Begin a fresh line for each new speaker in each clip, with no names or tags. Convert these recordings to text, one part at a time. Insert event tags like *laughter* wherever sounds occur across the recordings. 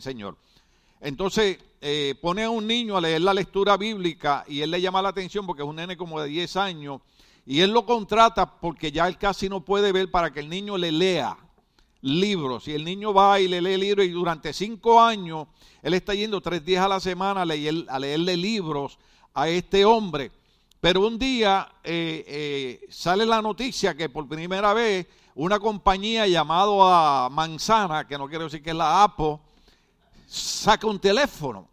Señor. Entonces, eh, pone a un niño a leer la lectura bíblica y él le llama la atención porque es un nene como de 10 años y él lo contrata porque ya él casi no puede ver para que el niño le lea libros. Y el niño va y le lee libros y durante cinco años él está yendo tres días a la semana a, leerle libros a este hombre. Pero un día eh, eh, sale la noticia que por primera vez una compañía llamada Manzana, que no quiero decir que es la APO, saca un teléfono.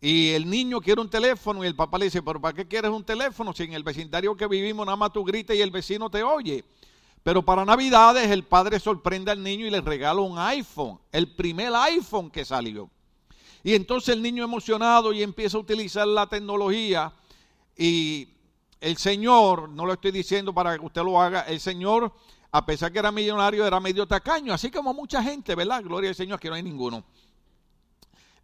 Y el niño quiere un teléfono y el papá le dice, pero ¿para qué quieres un teléfono si en el vecindario que vivimos nada más tú gritas y el vecino te oye? Pero para Navidades el padre sorprende al niño y le regala un iPhone, el primer iPhone que salió. Y entonces el niño emocionado y empieza a utilizar la tecnología y el Señor, no lo estoy diciendo para que usted lo haga, el Señor, a pesar que era millonario, era medio tacaño, así como mucha gente, ¿verdad? Gloria al Señor, que no hay ninguno.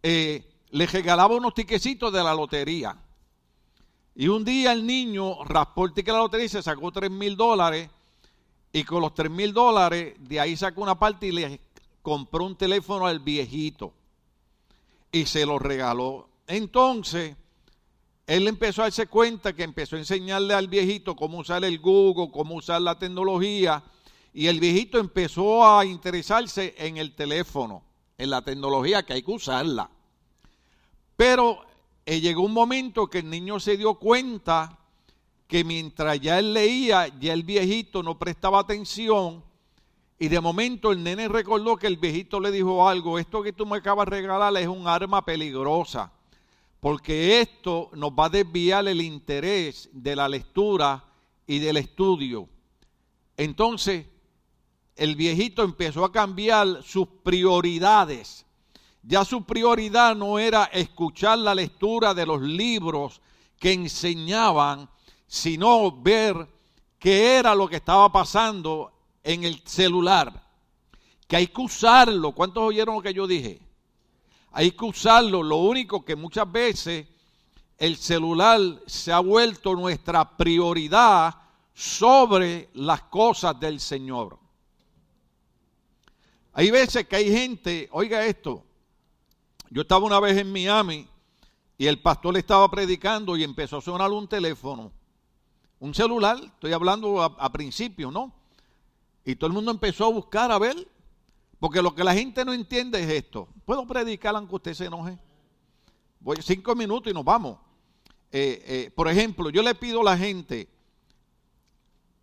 Eh, le regalaba unos tiquecitos de la lotería. Y un día el niño raspó el de la lotería se sacó 3 mil dólares. Y con los 3 mil dólares, de ahí sacó una parte y le compró un teléfono al viejito. Y se lo regaló. Entonces, él empezó a darse cuenta que empezó a enseñarle al viejito cómo usar el Google, cómo usar la tecnología. Y el viejito empezó a interesarse en el teléfono en la tecnología que hay que usarla. Pero eh, llegó un momento que el niño se dio cuenta que mientras ya él leía, ya el viejito no prestaba atención y de momento el nene recordó que el viejito le dijo algo, esto que tú me acabas de regalar es un arma peligrosa, porque esto nos va a desviar el interés de la lectura y del estudio. Entonces, el viejito empezó a cambiar sus prioridades. Ya su prioridad no era escuchar la lectura de los libros que enseñaban, sino ver qué era lo que estaba pasando en el celular. Que hay que usarlo. ¿Cuántos oyeron lo que yo dije? Hay que usarlo. Lo único que muchas veces el celular se ha vuelto nuestra prioridad sobre las cosas del Señor. Hay veces que hay gente, oiga esto, yo estaba una vez en Miami y el pastor le estaba predicando y empezó a sonar un teléfono, un celular, estoy hablando a, principio, ¿no? Y todo el mundo empezó a buscar a ver, porque lo que la gente no entiende es esto. ¿Puedo predicar aunque usted se enoje? Voy cinco minutos y nos vamos. Eh, eh, por ejemplo, yo le pido a la gente,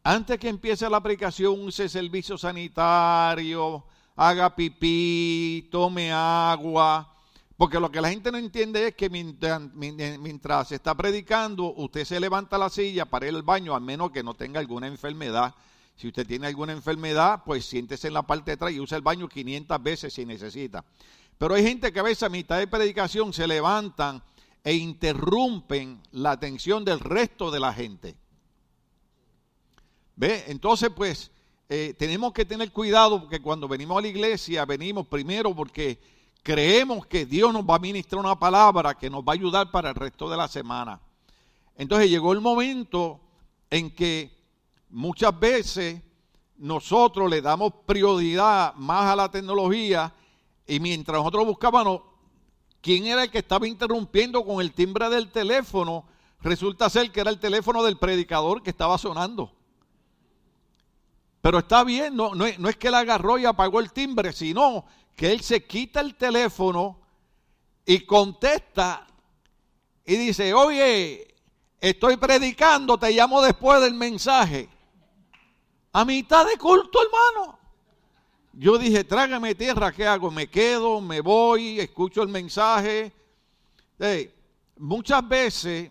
antes que empiece la aplicación, use servicio sanitario, haga pipí, tome agua. Porque lo que la gente no entiende es que eh, mientras, se está predicando, usted se levanta la silla para ir al baño, a menos que no tenga alguna enfermedad. Si usted tiene alguna enfermedad, pues siéntese en la parte de atrás y usa el baño 500 veces si necesita. Pero hay gente que a veces a mitad de predicación se levantan e interrumpen la atención del resto de la gente. ¿Ve? Entonces, pues, eh, tenemos que tener cuidado porque cuando venimos a la iglesia, venimos primero porque creemos que Dios nos va a ministrar una palabra que nos va a ayudar para el resto de la semana. Entonces llegó el momento en que muchas veces nosotros le damos prioridad más a la tecnología y mientras nosotros buscábamos quién era el que estaba interrumpiendo con el timbre del teléfono, resulta ser que era el teléfono del predicador que estaba sonando. Pero está bien, no, es que la agarró y apagó el timbre, sino que él se quita el teléfono y contesta y dice, oye, estoy predicando, te llamo después del mensaje. A mitad de culto, hermano. Yo dije, trágame tierra, ¿qué hago? Me quedo, me voy, escucho el mensaje. muchas veces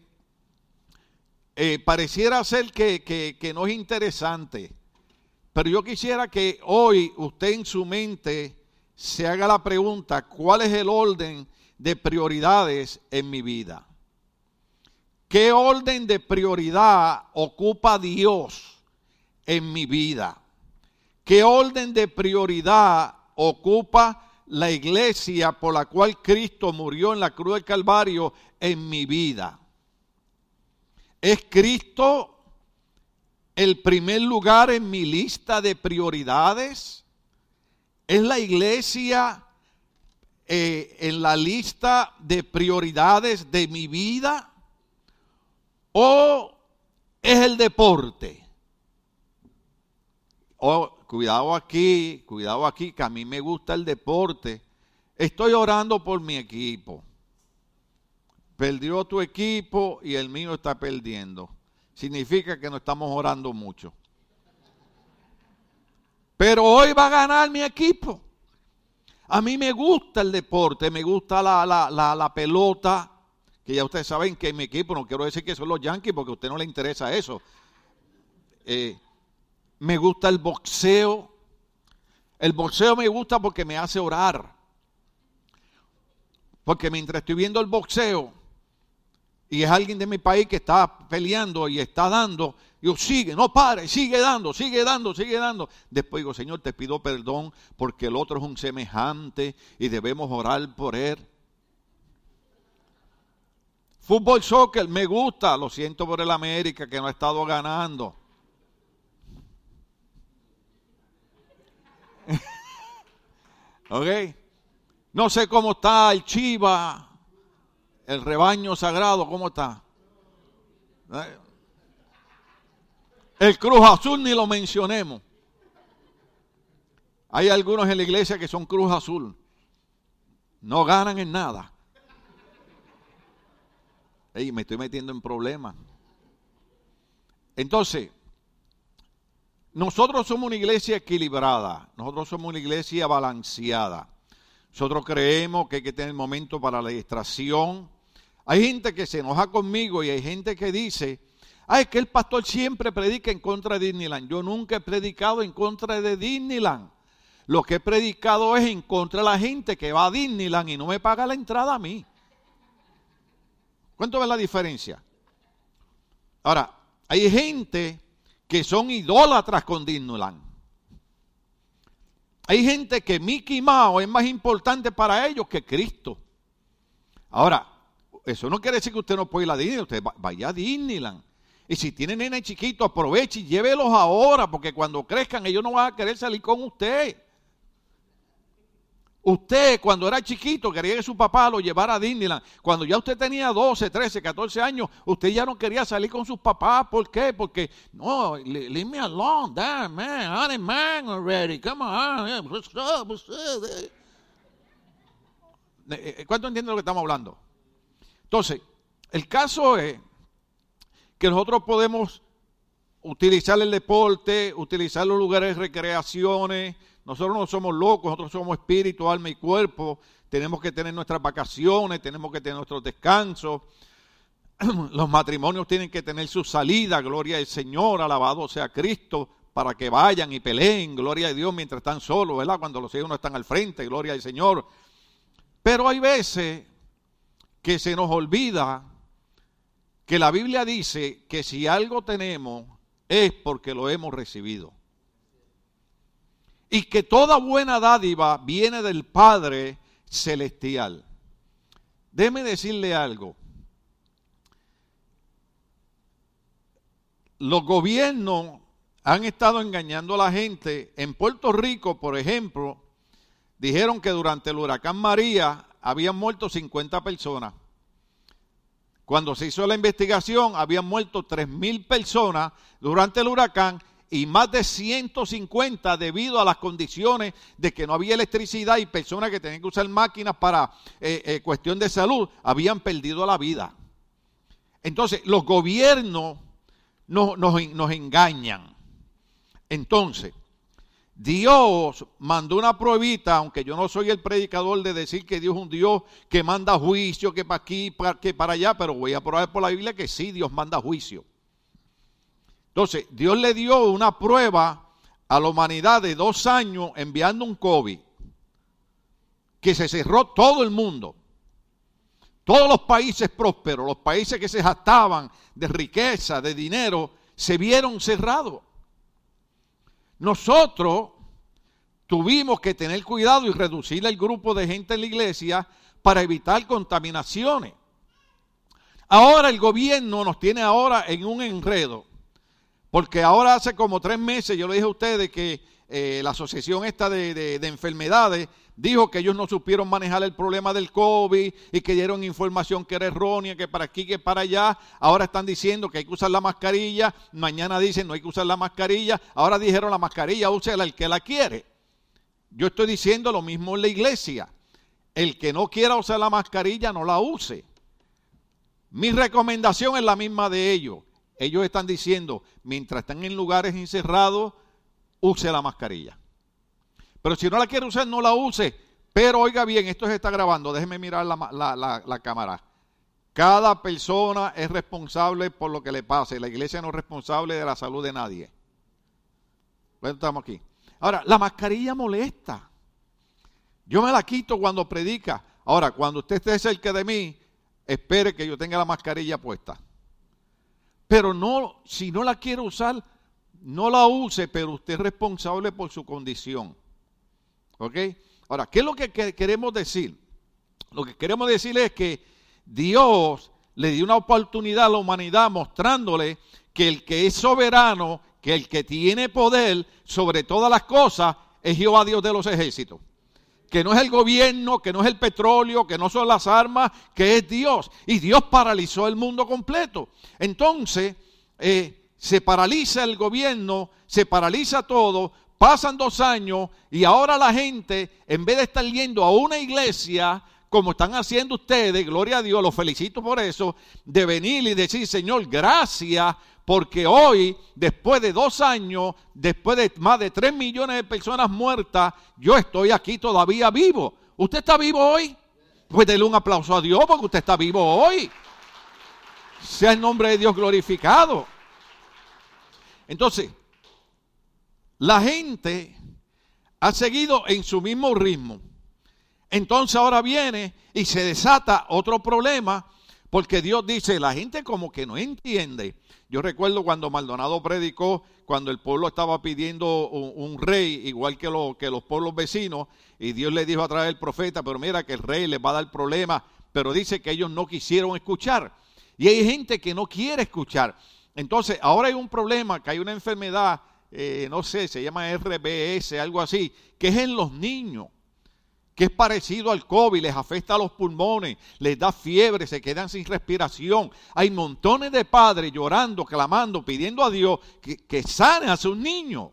eh, pareciera ser que no es interesante. Pero yo quisiera que hoy usted en su mente se haga la pregunta, ¿cuál es el orden de prioridades en mi vida? ¿Qué orden de prioridad ocupa Dios en mi vida? ¿Qué orden de prioridad ocupa la iglesia por la cual Cristo murió en la cruz del Calvario en mi vida? ¿Es Cristo el primer lugar en mi lista de prioridades? ¿Es la iglesia eh, en la lista de prioridades de mi vida? ¿O es el deporte? Oh, cuidado aquí, cuidado aquí, que a mí me gusta el deporte. Estoy orando por mi equipo. Perdió tu equipo y el mío está perdiendo significa que no estamos orando mucho. Pero hoy va a ganar mi equipo. A mí me gusta el deporte, me gusta la, la, la, pelota, que ya ustedes saben que mi equipo, no quiero decir que son los Yankees porque a usted no le interesa eso. Eh, me gusta el boxeo. El boxeo me gusta porque me hace orar. Porque mientras estoy viendo el boxeo, y es alguien de mi país que está peleando y está dando, yo sigue, no pare, sigue dando, sigue dando, sigue dando. Después digo, Señor, te pido perdón porque el otro es un semejante y debemos orar por él. Fútbol, soccer, me gusta, lo siento por el América que no ha estado ganando. *laughs* ¿Ok? No sé cómo está el Chiva. El rebaño sagrado, ¿cómo está? Eh, el Cruz Azul ni lo mencionemos. Hay algunos en la iglesia que son Cruz Azul. No ganan en nada. Ey, me estoy metiendo en problemas. Entonces, nosotros somos una iglesia equilibrada, nosotros somos una iglesia balanceada. Nosotros creemos que hay que tener momento para la distracción, hay gente que se enoja conmigo y hay gente que dice, ay, es que el pastor siempre predica en contra de Disneyland. Yo nunca he predicado en contra de Disneyland. Lo que he predicado es en contra de la gente que va a Disneyland y no me paga la entrada a mí. ¿Cuánto ve la diferencia? Ahora, hay gente que son idólatras con Disneyland. Hay gente que Mickey Mouse es más importante para ellos que Cristo. Ahora, eso no quiere decir que usted no puede ir a Disneyland, usted vaya a Disneyland. Y si tiene nene chiquitos, aproveche y llévelos ahora, porque cuando crezcan ellos no van a querer salir con usted. Usted cuando era chiquito quería que su papá lo llevara a Disneyland. Cuando ya usted tenía 12, 13, 14 años, usted ya no quería salir con sus papás. ¿Por qué? Porque, no, leave me alone, damn man, I'm man already, come on. Eh, eh, ¿Cuánto entiende lo que estamos hablando? Entonces, el caso es que nosotros podemos utilizar el deporte, utilizar los lugares de recreaciones. Nosotros no somos locos, nosotros somos espíritu, alma y cuerpo. Tenemos que tener nuestras vacaciones, tenemos que tener nuestros descansos. *clears throat* Los matrimonios tienen que tener su salida, gloria al Señor, alabado sea Cristo, para que vayan y peleen, gloria a Dios, mientras están solos, ¿verdad? Cuando los hijos no están al frente, gloria al Señor. Pero hay veces que se nos olvida que la Biblia dice que si algo tenemos es porque lo hemos recibido. Y que toda buena dádiva viene del Padre Celestial. Déme decirle algo. Los gobiernos han estado engañando a la gente. En Puerto Rico, por ejemplo, dijeron que durante el huracán María habían muerto 50 personas. Cuando se hizo la investigación, habían muerto 3.000 personas durante el huracán y más de 150 debido a las condiciones de que no había electricidad y personas que tenían que usar máquinas para eh, eh, cuestión de salud habían perdido la vida. Entonces, los gobiernos nos engañan. Entonces, Dios mandó una pruebita, aunque yo no soy el predicador de decir que Dios es un Dios que manda juicio, que para aquí, para, que para allá, pero voy a probar por la Biblia que sí, Dios manda juicio. Entonces, Dios le dio una prueba a la humanidad de dos años enviando un COVID, que se cerró todo el mundo. Todos los países prósperos, los países que se gastaban de riqueza, de dinero, se vieron cerrados. Nosotros tuvimos que tener cuidado y reducir el grupo de gente en la iglesia para evitar contaminaciones. Ahora el gobierno nos tiene ahora en un enredo, porque ahora hace como tres meses yo le dije a ustedes que eh, la asociación esta de enfermedades dijo que ellos no supieron manejar el problema del COVID y que dieron información que era errónea, que para aquí, que para allá. Ahora están diciendo que hay que usar la mascarilla, mañana dicen no hay que usar la mascarilla, ahora dijeron la mascarilla, úsela el que la quiere. Yo estoy diciendo lo mismo en la iglesia. El que no quiera usar la mascarilla, no la use. Mi recomendación es la misma de ellos. Ellos están diciendo, mientras están en lugares encerrados, use la mascarilla. Pero si no la quiere usar, no la use. Pero oiga bien, esto se está grabando. Déjeme mirar la, cámara. Cada persona es responsable por lo que le pase. La iglesia no es responsable de la salud de nadie. Bueno, estamos aquí. Ahora, la mascarilla molesta. Yo me la quito cuando predica. Ahora, cuando usted esté cerca de mí, espere que yo tenga la mascarilla puesta. Pero no, si no la quiere usar, no la use, pero usted es responsable por su condición. Ahora, ¿qué es lo que queremos decir? Lo que queremos decir es que Dios le dio una oportunidad a la humanidad mostrándole que el que es soberano, que el que tiene poder sobre todas las cosas, es Jehová Dios de los ejércitos que no es el gobierno, que no es el petróleo, que no son las armas, que es Dios. Y Dios paralizó el mundo completo. Entonces, eh, se paraliza el gobierno, se paraliza todo, Pasan dos años y ahora la gente, en vez de estar yendo a una iglesia, como están haciendo ustedes, gloria a Dios, los felicito por eso, de venir y decir, Señor, gracias, porque hoy, después de dos años, después de más de tres millones de personas muertas, yo estoy aquí todavía vivo. ¿Usted está vivo hoy? Pues denle un aplauso a Dios porque usted está vivo hoy. Sea el nombre de Dios glorificado. Entonces, la gente ha seguido en su mismo ritmo. Entonces ahora viene y se desata otro problema porque Dios dice, la gente como que no entiende. Yo recuerdo cuando Maldonado predicó, cuando el pueblo estaba pidiendo un, rey, igual que, que los pueblos vecinos, y Dios le dijo a través del profeta, pero mira que el rey les va a dar problemas, pero dice que ellos no quisieron escuchar. Y hay gente que no quiere escuchar. Entonces, ahora hay un problema, que hay una enfermedad eh, no sé, se llama RBS, algo así, que es en los niños, que es parecido al COVID, les afecta a los pulmones, les da fiebre, se quedan sin respiración. Hay montones de padres llorando, clamando, pidiendo a Dios que, que sane a sus niños.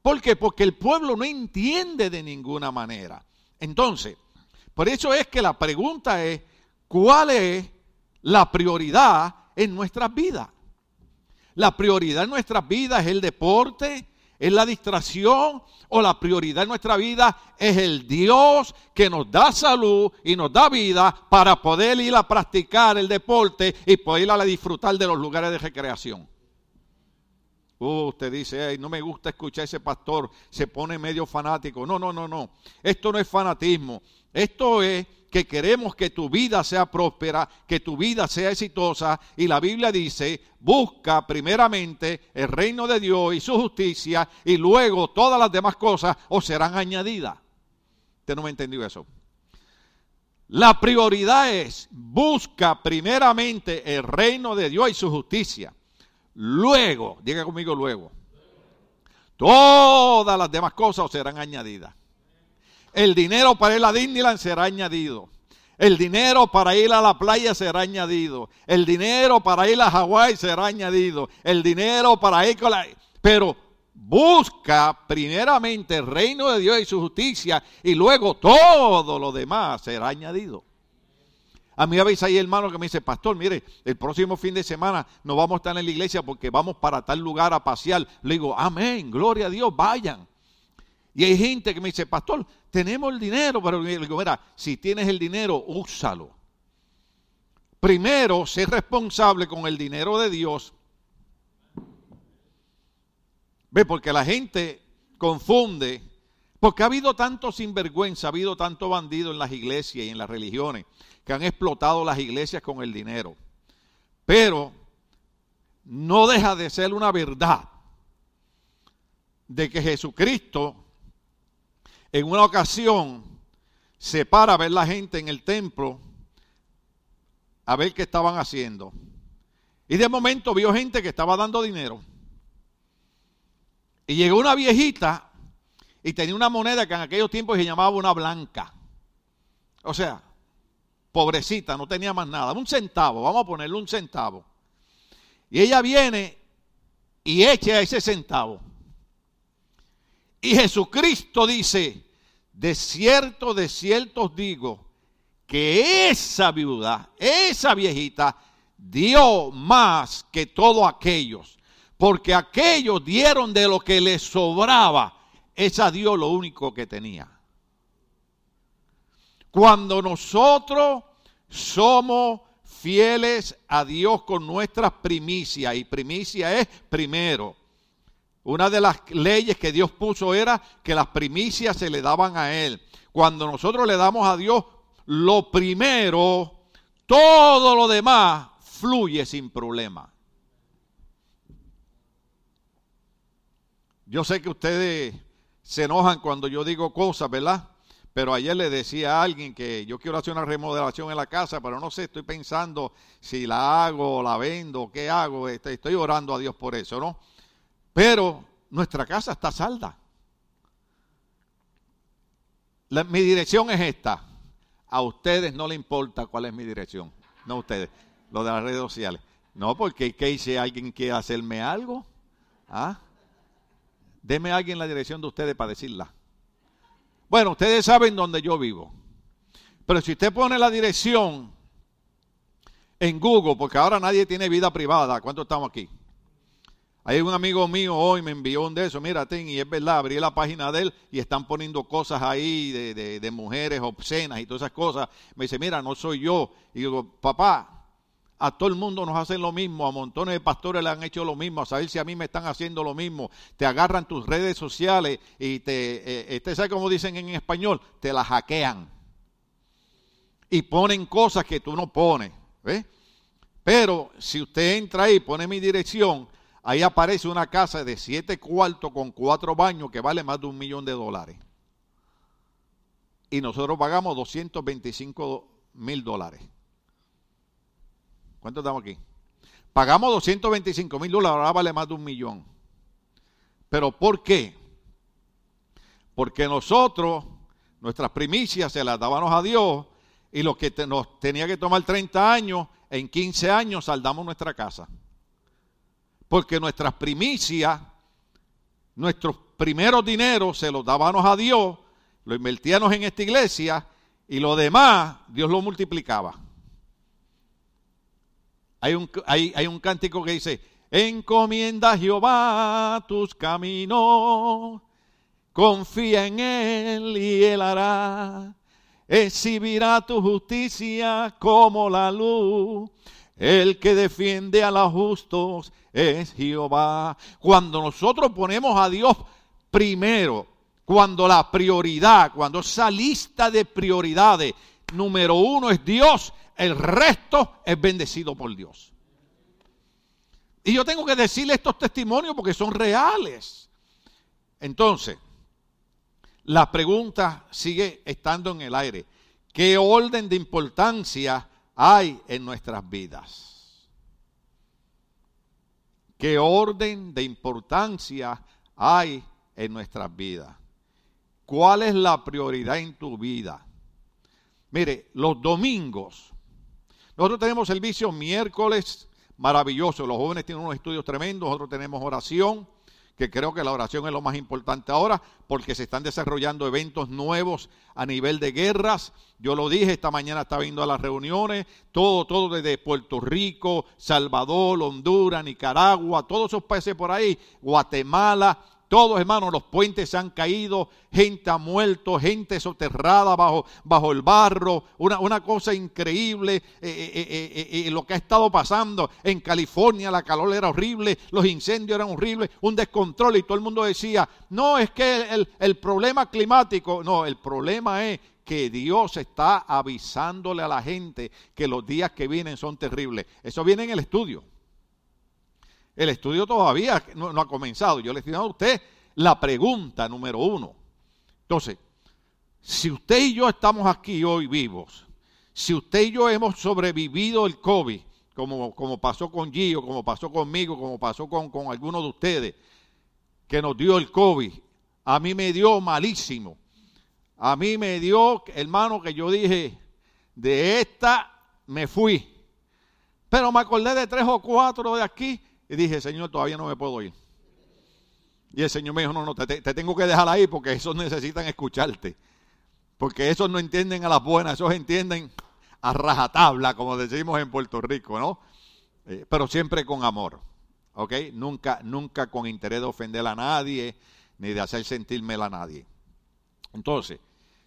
¿Por qué? Porque el pueblo no entiende de ninguna manera. Entonces, por eso es que la pregunta es, ¿cuál es la prioridad en nuestras vidas? La prioridad en nuestras vida es el deporte, es la distracción o la prioridad en nuestra vida es el Dios que nos da salud y nos da vida para poder ir a practicar el deporte y poder ir a disfrutar de los lugares de recreación. Oh, usted dice, Ay, no me gusta escuchar a ese pastor, se pone medio fanático. No, no, no, no. Esto no es fanatismo. Esto es que queremos que tu vida sea próspera, que tu vida sea exitosa. Y la Biblia dice, busca primeramente el reino de Dios y su justicia y luego todas las demás cosas os serán añadidas. Usted no me entendió eso. La prioridad es, busca primeramente el reino de Dios y su justicia. Luego, diga conmigo luego, todas las demás cosas os serán añadidas. El dinero para ir a Disneyland será añadido. El dinero para ir a la playa será añadido. El dinero para ir a Hawái será añadido. El dinero para ir con la... Pero busca primeramente el reino de Dios y su justicia y luego todo lo demás será añadido. A mí a veces hay que me dice pastor, mire, el próximo fin de semana no vamos a estar en la iglesia porque vamos para tal lugar a pasear. Le digo, amén, gloria a Dios, vayan. Y hay gente que me dice, pastor, tenemos el dinero, pero le digo, mira, si tienes el dinero, úsalo. Primero, sé responsable con el dinero de Dios. Ve, porque la gente confunde, porque ha habido tanto sinvergüenza, ha habido tanto bandido en las iglesias y en las religiones, que han explotado las iglesias con el dinero. Pero no deja de ser una verdad de que Jesucristo en una ocasión se para a ver la gente en el templo a ver qué estaban haciendo. Y de momento vio gente que estaba dando dinero. Y llegó una viejita y tenía una moneda que en aquellos tiempos se llamaba una blanca. O sea, pobrecita, no tenía más nada. Un centavo, vamos a ponerle un centavo. Y ella viene y echa ese centavo. Y Jesucristo dice, de cierto, de cierto os digo, que esa viuda, esa viejita, dio más que todos aquellos, porque aquellos dieron de lo que les sobraba, esa dio lo único que tenía. Cuando nosotros somos fieles a Dios con nuestras primicias, y primicia es primero, una de las leyes que Dios puso era que las primicias se le daban a Él. Cuando nosotros le damos a Dios lo primero, todo lo demás fluye sin problema. Yo sé que ustedes se enojan cuando yo digo cosas, ¿verdad? Pero ayer le decía a alguien que yo quiero hacer una remodelación en la casa, pero no sé, estoy pensando si la hago, la vendo, qué hago. Este, estoy orando a Dios por eso, ¿no? Pero nuestra casa está salda. mi dirección es esta. A ustedes no le importa cuál es mi dirección. No a ustedes. Lo de las redes sociales. No, porque ¿qué dice? alguien que hacerme algo? ¿Ah? Deme a alguien la dirección de ustedes para decirla. Bueno, ustedes saben dónde yo vivo. Pero si usted pone la dirección en Google, porque ahora nadie tiene vida privada, ¿cuánto estamos aquí? Hay un amigo mío hoy me envió un de eso, mira, ten, y es verdad, abrí la página de él y están poniendo cosas ahí de, de, mujeres obscenas y todas esas cosas. Me dice, mira, no soy yo. Y digo, papá, a todo el mundo nos hacen lo mismo, a montones de pastores le han hecho lo mismo, a saber si a mí me están haciendo lo mismo. Te agarran tus redes sociales y te, eh, eh, ¿sabes cómo dicen en español? Te la hackean. Y ponen cosas que tú no pones. Pero si usted entra ahí, pone mi dirección, Ahí aparece una casa de siete cuartos con cuatro baños que vale más de un millón de dólares. Y nosotros pagamos 225 mil dólares. ¿Cuánto estamos aquí? Pagamos 225 mil dólares, ahora vale más de un millón. ¿Pero por qué? Porque nosotros, nuestras primicias se las dábamos a Dios y lo que nos tenía que tomar 30 años, en 15 años saldamos nuestra casa porque nuestras primicias, nuestros primeros dineros se los dábamos a Dios, lo invertíamos en esta iglesia y lo demás Dios lo multiplicaba. Hay un, hay, hay un cántico que dice, encomienda a Jehová tus caminos, confía en él y él hará, exhibirá tu justicia como la luz el que defiende a los justos es Jehová. Cuando nosotros ponemos a Dios primero, cuando la prioridad, cuando esa lista de prioridades, número uno es Dios, el resto es bendecido por Dios. Y yo tengo que decirle estos testimonios porque son reales. Entonces, la pregunta sigue estando en el aire. ¿Qué orden de importancia hay en nuestras vidas. ¿Qué orden de importancia hay en nuestras vidas? ¿Cuál es la prioridad en tu vida? Mire, los domingos. Nosotros tenemos servicio miércoles maravilloso. Los jóvenes tienen unos estudios tremendos, nosotros tenemos oración que creo que la oración es lo más importante ahora, porque se están desarrollando eventos nuevos a nivel de guerras. Yo lo dije, esta mañana estaba viendo a las reuniones, todo, todo desde Puerto Rico, Salvador, Honduras, Nicaragua, todos esos países por ahí, Guatemala, todos, hermanos, los puentes se han caído, gente ha muerto, gente soterrada bajo, bajo el barro. Una, cosa increíble eh, eh, eh, lo que ha estado pasando. En California la calor era horrible, los incendios eran horribles, un descontrol y todo el mundo decía, no, es que el, el problema climático, no, el problema es que Dios está avisándole a la gente que los días que vienen son terribles. Eso viene en el estudio. El estudio todavía no, ha comenzado. Yo le estoy dando a usted la pregunta número uno. Entonces, si usted y yo estamos aquí hoy vivos, si usted y yo hemos sobrevivido el COVID, como, como pasó con Gio, como pasó conmigo, como pasó con, con algunos de ustedes, que nos dio el COVID, a mí me dio malísimo. A mí me dio, hermano, que yo dije, de esta me fui. Pero me acordé de tres o cuatro de aquí y dije, Señor, todavía no me puedo ir. Y el Señor me dijo, no, no, te, tengo que dejar ahí porque esos necesitan escucharte. Porque esos no entienden a las buenas, esos entienden a rajatabla, como decimos en Puerto Rico, ¿no? Eh, pero siempre con amor, ¿ok? Nunca, nunca con interés de ofender a nadie, ni de hacer sentirme a nadie. Entonces,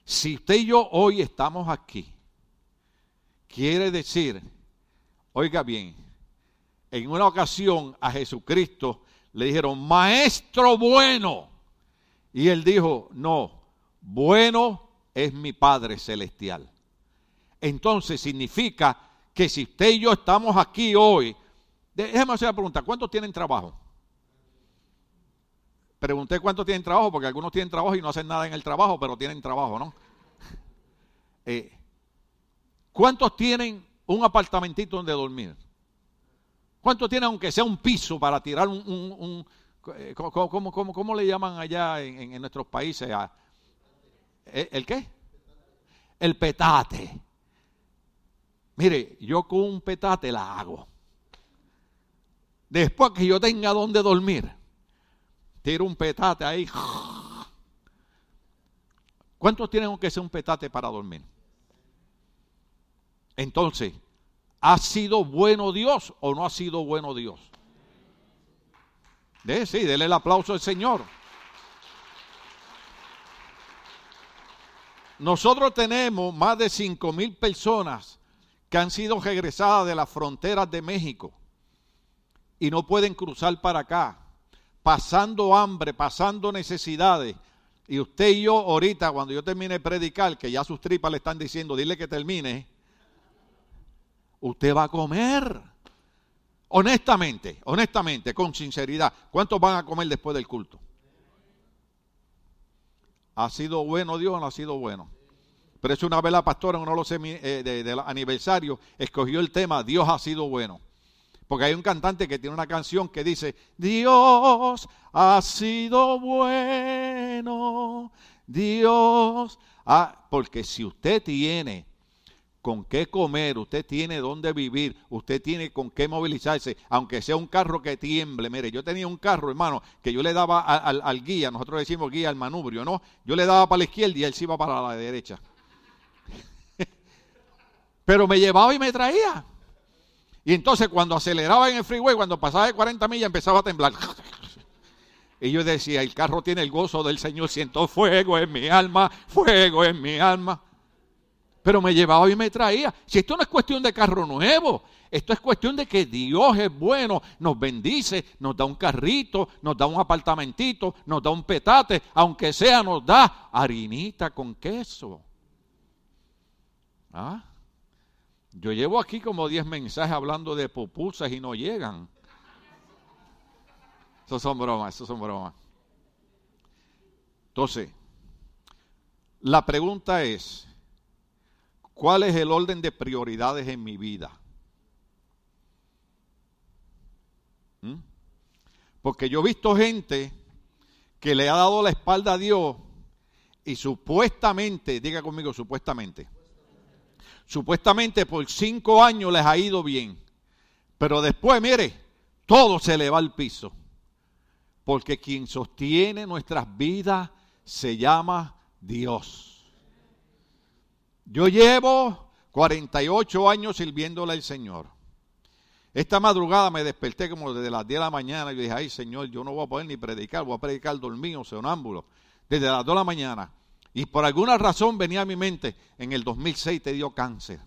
si usted y yo hoy estamos aquí, quiere decir, oiga bien, en una ocasión a Jesucristo le dijeron, maestro bueno. Y él dijo, no, bueno es mi Padre Celestial. Entonces significa que si usted y yo estamos aquí hoy, déjeme hacer la pregunta, ¿cuántos tienen trabajo? Pregunté cuántos tienen trabajo, porque algunos tienen trabajo y no hacen nada en el trabajo, pero tienen trabajo, ¿no? Eh, ¿Cuántos tienen un apartamentito donde dormir? ¿Cuánto tiene aunque sea un piso para tirar un... un, un eh, ¿cómo, le llaman allá en, nuestros países? Ah, ¿el, qué? El petate. Mire, yo con un petate la hago. Después que yo tenga donde dormir, tiro un petate ahí. ¿Cuántos tienen aunque sea un petate para dormir? Entonces, ¿Ha sido bueno Dios o no ha sido bueno Dios? Sí, dele el aplauso al Señor. Nosotros tenemos más de 5 mil personas que han sido regresadas de las fronteras de México y no pueden cruzar para acá, pasando hambre, pasando necesidades. Y usted y yo ahorita, cuando yo termine de predicar, que ya sus tripas le están diciendo, dile que termine, usted va a comer. Honestamente, honestamente, con sinceridad, ¿cuántos van a comer después del culto? ¿Ha sido bueno Dios no ha sido bueno? Pero es una vez la pastora en uno eh, de los de, aniversarios escogió el tema Dios ha sido bueno. Porque hay un cantante que tiene una canción que dice, Dios ha sido bueno, Dios ha... Porque si usted tiene con qué comer, usted tiene dónde vivir, usted tiene con qué movilizarse, aunque sea un carro que tiemble. Mire, yo tenía un carro, hermano, que yo le daba al, guía, nosotros decimos guía al manubrio, ¿no? Yo le daba para la izquierda y él se iba para la derecha. *laughs* Pero me llevaba y me traía. Y entonces cuando aceleraba en el freeway, cuando pasaba de 40 millas, empezaba a temblar. *laughs* Y yo decía, el carro tiene el gozo del Señor, siento fuego en mi alma, fuego en mi alma pero me llevaba y me traía. Si esto no es cuestión de carro nuevo, esto es cuestión de que Dios es bueno, nos bendice, nos da un carrito, nos da un apartamentito, nos da un petate, aunque sea nos da harinita con queso. ¿Ah? Yo llevo aquí como 10 mensajes hablando de pupusas y no llegan. Eso son bromas, eso son bromas. Entonces, la pregunta es, ¿Cuál es el orden de prioridades en mi vida? ¿Mm? Porque yo he visto gente que le ha dado la espalda a Dios y supuestamente, diga conmigo, supuestamente, supuestamente por cinco años les ha ido bien, pero después, mire, todo se le va al piso. Porque quien sostiene nuestras vidas se llama Dios. Yo llevo 48 años sirviéndole al Señor. Esta madrugada me desperté como desde las 10 de la mañana y dije, ay Señor, yo no voy a poder ni predicar, voy a predicar dormido, sonámbulo, desde las 2 de la mañana. Y por alguna razón venía a mi mente, en el 2006 te dio cáncer.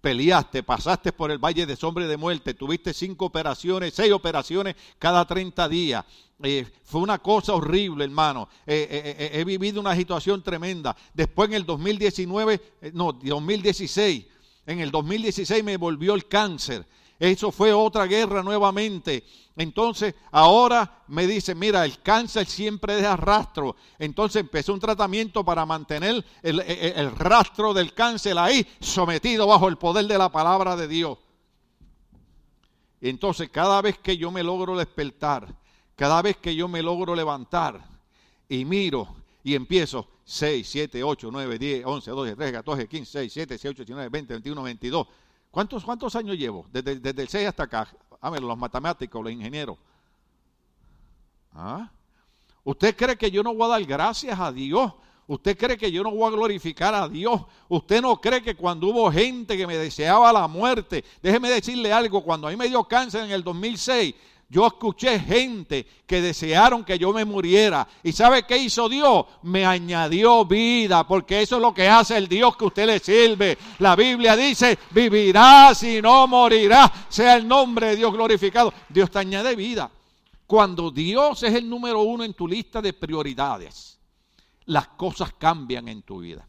Peleaste, pasaste por el valle de sombra y de muerte, tuviste cinco operaciones, seis operaciones cada 30 días. Eh, fue una cosa horrible, hermano. Eh, eh, he vivido una situación tremenda. Después en el 2019, no, 2016, en el 2016 me volvió el cáncer. Eso fue otra guerra nuevamente. Entonces, ahora me dicen, mira, el cáncer siempre deja rastro. Entonces empecé un tratamiento para mantener el, el rastro del cáncer ahí, sometido bajo el poder de la palabra de Dios. Entonces, cada vez que yo me logro despertar, cada vez que yo me logro levantar y miro y empiezo 6, 7, 8, 9, 10, 11, 12, 13, 14, 15, 6, 7, 18, 19, 20, 21, 22. ¿Cuántos, cuántos años llevo? Desde, el 6 hasta acá. A ver, los matemáticos, los ingenieros. ¿Ah? ¿Usted cree que yo no voy a dar gracias a Dios? ¿Usted cree que yo no voy a glorificar a Dios? ¿Usted no cree que cuando hubo gente que me deseaba la muerte? Déjeme decirle algo, cuando a mí me dio cáncer en el 2006, yo escuché gente que desearon que yo me muriera. ¿Y sabe qué hizo Dios? Me añadió vida, porque eso es lo que hace el Dios que usted le sirve. La Biblia dice, Vivirá si no morirás. Sea el nombre de Dios glorificado. Dios te añade vida. Cuando Dios es el número uno en tu lista de prioridades, las cosas cambian en tu vida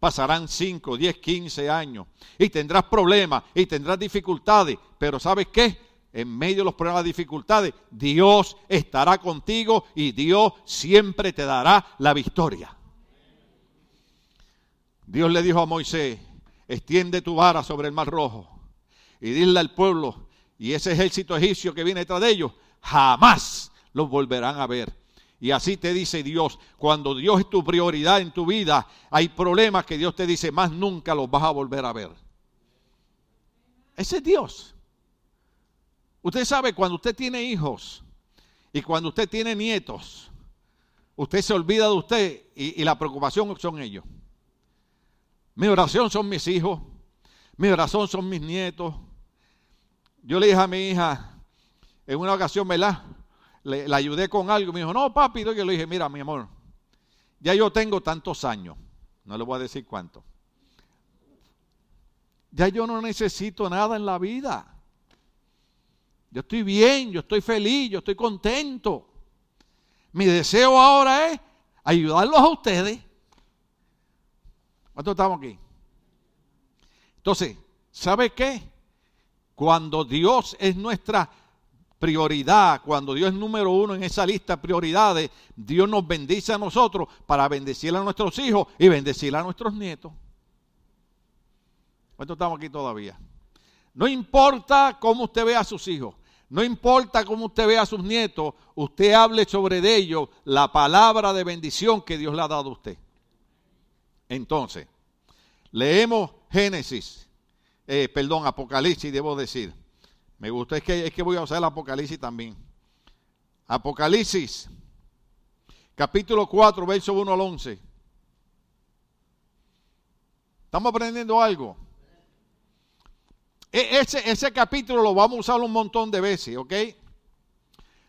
pasarán 5, 10, 15 años y tendrás problemas y tendrás dificultades, pero ¿sabes qué? en medio de los problemas, y dificultades, Dios estará contigo y Dios siempre te dará la victoria. Dios le dijo a Moisés, extiende tu vara sobre el mar rojo y dile al pueblo y ese ejército egipcio que viene detrás de ellos, jamás los volverán a ver. Y así te dice Dios, cuando Dios es tu prioridad en tu vida, hay problemas que Dios te dice, más nunca los vas a volver a ver. Ese es Dios. Usted sabe, cuando usted tiene hijos y cuando usted tiene nietos, usted se olvida de usted y, la preocupación son ellos. Mi oración son mis hijos, mi oración son mis nietos. Yo le dije a mi hija, en una ocasión, ¿verdad? Le, la ayudé con algo. Me dijo, no, papi. Yo le dije, mira, mi amor, ya yo tengo tantos años. No le voy a decir cuánto. Ya yo no necesito nada en la vida. Yo estoy bien, yo estoy feliz, yo estoy contento. Mi deseo ahora es ayudarlos a ustedes. ¿Cuántos estamos aquí? Entonces, ¿sabe qué? Cuando Dios es nuestra prioridad, cuando Dios es número uno en esa lista de prioridades, Dios nos bendice a nosotros para bendecir a nuestros hijos y bendecir a nuestros nietos. ¿Cuántos estamos aquí todavía? No importa cómo usted vea a sus hijos, no importa cómo usted vea a sus nietos, usted hable sobre de ellos la palabra de bendición que Dios le ha dado a usted. Entonces, leemos Génesis, eh, perdón, Apocalipsis, debo decir. Me gusta, es que, es que voy a usar el Apocalipsis también. Apocalipsis, capítulo 4, verso 1 al 11. ¿Estamos aprendiendo algo? E, ese, capítulo lo vamos a usar un montón de veces, ¿ok?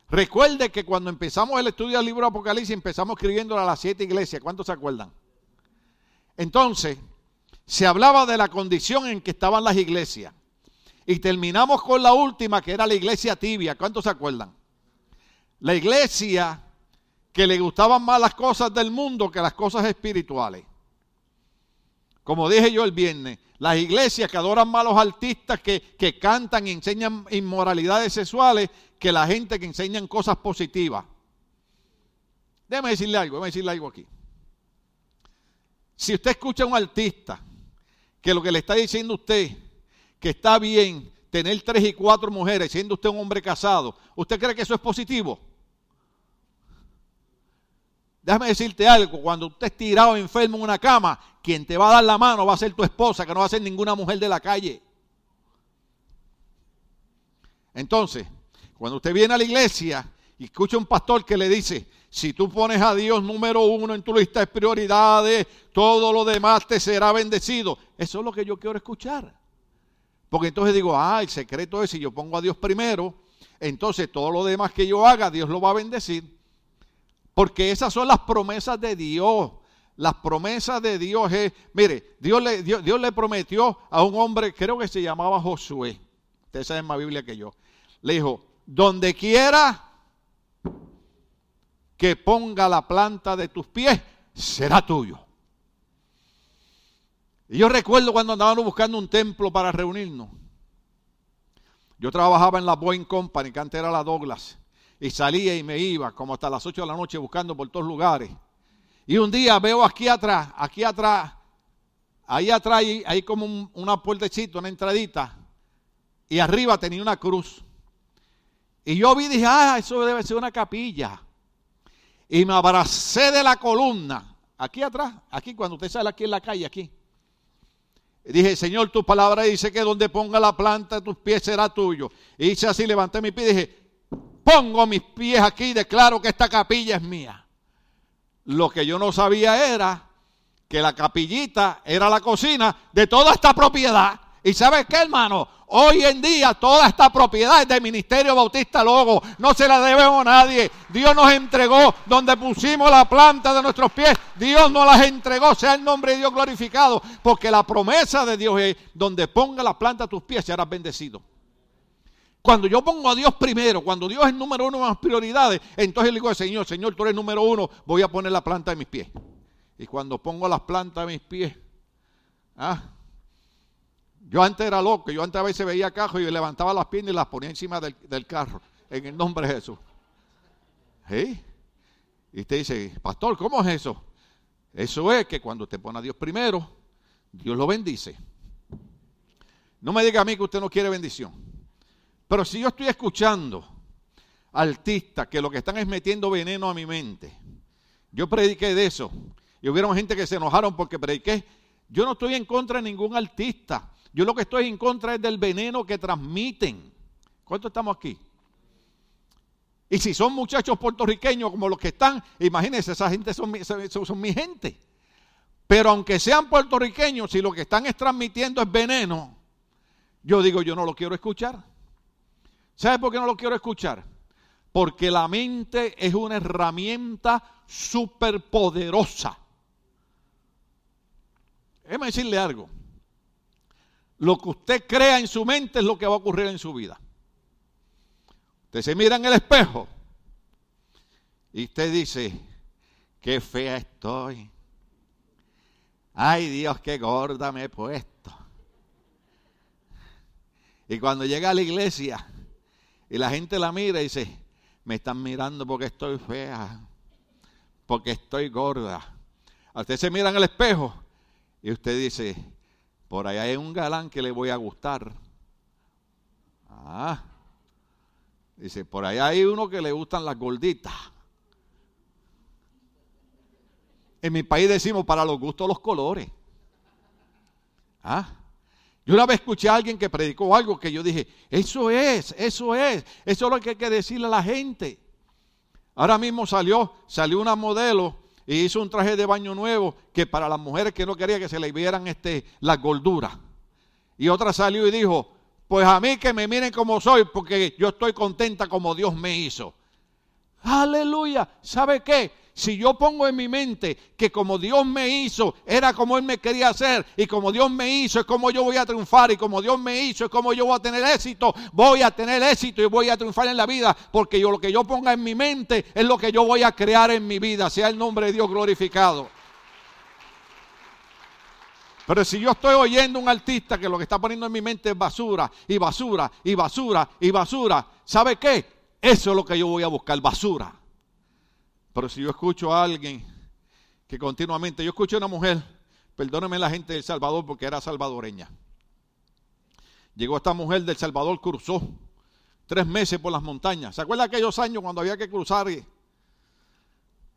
Recuerde que cuando empezamos el estudio del libro de Apocalipsis empezamos escribiéndolo a las siete iglesias. ¿Cuántos se acuerdan? Entonces, se hablaba de la condición en que estaban las iglesias. Y terminamos con la última, que era la iglesia tibia. ¿Cuántos se acuerdan? La iglesia que le gustaban más las cosas del mundo que las cosas espirituales. Como dije yo el viernes, las iglesias que adoran malos artistas que, que cantan y enseñan inmoralidades sexuales que la gente que enseñan cosas positivas. Déjame decirle algo, déjame decirle algo aquí. Si usted escucha a un artista que lo que le está diciendo usted, que está bien tener tres y cuatro mujeres siendo usted un hombre casado, ¿usted cree que eso es positivo? Déjame decirte algo, cuando usted es tirado enfermo en una cama, quien te va a dar la mano va a ser tu esposa, que no va a ser ninguna mujer de la calle. Entonces, cuando usted viene a la iglesia y escucha un pastor que le dice, si tú pones a Dios número uno en tu lista de prioridades, todo lo demás te será bendecido. Eso es lo que yo quiero escuchar. Porque entonces digo, ah, el secreto es si yo pongo a Dios primero, entonces todo lo demás que yo haga, Dios lo va a bendecir. Porque esas son las promesas de Dios. Las promesas de Dios es, mire, Dios le, prometió a un hombre, creo que se llamaba Josué. usted sabe más Biblia que yo. Le dijo, donde quiera que ponga la planta de tus pies, será tuyo. Y yo recuerdo cuando andábamos buscando un templo para reunirnos. Yo trabajaba en la Boeing Company, que antes era la Douglas y salía y me iba como hasta las 8 de la noche buscando por todos lugares. Y un día veo aquí atrás, aquí atrás, ahí atrás hay, como una puertecita, una entradita, y arriba tenía una cruz. Y yo vi y dije, ah, eso debe ser una capilla. Y me abracé de la columna, aquí atrás, aquí cuando usted sale aquí en la calle, aquí. Y dije, Señor, tu palabra dice que donde ponga la planta de tus pies será tuyo. Y hice así, levanté mi pie y dije, pongo mis pies aquí y declaro que esta capilla es mía. Lo que yo no sabía era que la capillita era la cocina de toda esta propiedad. ¿Y sabes qué, hermano? Hoy en día toda esta propiedad es del Ministerio Bautista Logo. No se la debemos a nadie. Dios nos entregó donde pusimos la planta de nuestros pies. Dios nos las entregó. Sea el nombre de Dios glorificado. Porque la promesa de Dios es donde ponga la planta a tus pies serás bendecido. Cuando yo pongo a Dios primero, cuando Dios es número uno en las prioridades, entonces le digo al Señor, Señor, tú eres número uno, voy a poner la planta de mis pies. Y cuando pongo las plantas de mis pies, ¿ah? yo antes era loco, yo antes a veces veía cajos y levantaba las piernas y las ponía encima del, carro, en el nombre de Jesús. Y usted dice, pastor, ¿cómo es eso? Eso es que cuando te pone a Dios primero, Dios lo bendice. No me diga a mí que usted no quiere bendición. Pero si yo estoy escuchando artistas que lo que están es metiendo veneno a mi mente, yo prediqué de eso y hubieron gente que se enojaron porque prediqué. Yo no estoy en contra de ningún artista. Yo lo que estoy en contra es del veneno que transmiten. ¿Cuántos estamos aquí? Y si son muchachos puertorriqueños como los que están, imagínense, esa gente son mi, mi gente. Pero aunque sean puertorriqueños, si lo que están es transmitiendo es veneno, yo digo, yo no lo quiero escuchar. ¿Sabes por qué no lo quiero escuchar? Porque la mente es una herramienta superpoderosa. Déjeme decirle algo. Lo que usted crea en su mente es lo que va a ocurrir en su vida. Usted se mira en el espejo y usted dice, qué fea estoy. Ay Dios, qué gorda me he puesto. Y cuando llega a la iglesia, y la gente la mira y dice, me están mirando porque estoy fea, porque estoy gorda. usted se mira en el espejo y usted dice, por allá hay un galán que le voy a gustar. Ah, dice, por allá hay uno que le gustan las gorditas. En mi país decimos, para los gustos los colores. Ah, yo una vez escuché a alguien que predicó algo que yo dije, eso es, eso es, eso es lo que hay que decirle a la gente. Ahora mismo salió, salió una modelo y hizo un traje de baño nuevo que para las mujeres que no quería que se le vieran este, las gorduras. Y otra salió y dijo, pues a mí que me miren como soy porque yo estoy contenta como Dios me hizo. Aleluya. ¿Sabe qué? Si yo pongo en mi mente que como Dios me hizo, era como Él me quería hacer, y como Dios me hizo, es como yo voy a triunfar, y como Dios me hizo, es como yo voy a tener éxito, voy a tener éxito y voy a triunfar en la vida, porque yo lo que yo ponga en mi mente es lo que yo voy a crear en mi vida, sea el nombre de Dios glorificado. Pero si yo estoy oyendo un artista que lo que está poniendo en mi mente es basura y basura y basura y basura, ¿sabe qué? Eso es lo que yo voy a buscar, basura. Pero si yo escucho a alguien que continuamente, yo escuché a una mujer, perdóneme la gente del Salvador porque era salvadoreña. Llegó esta mujer del Salvador, cruzó tres meses por las montañas. ¿Se acuerda aquellos años cuando había que cruzar? Y,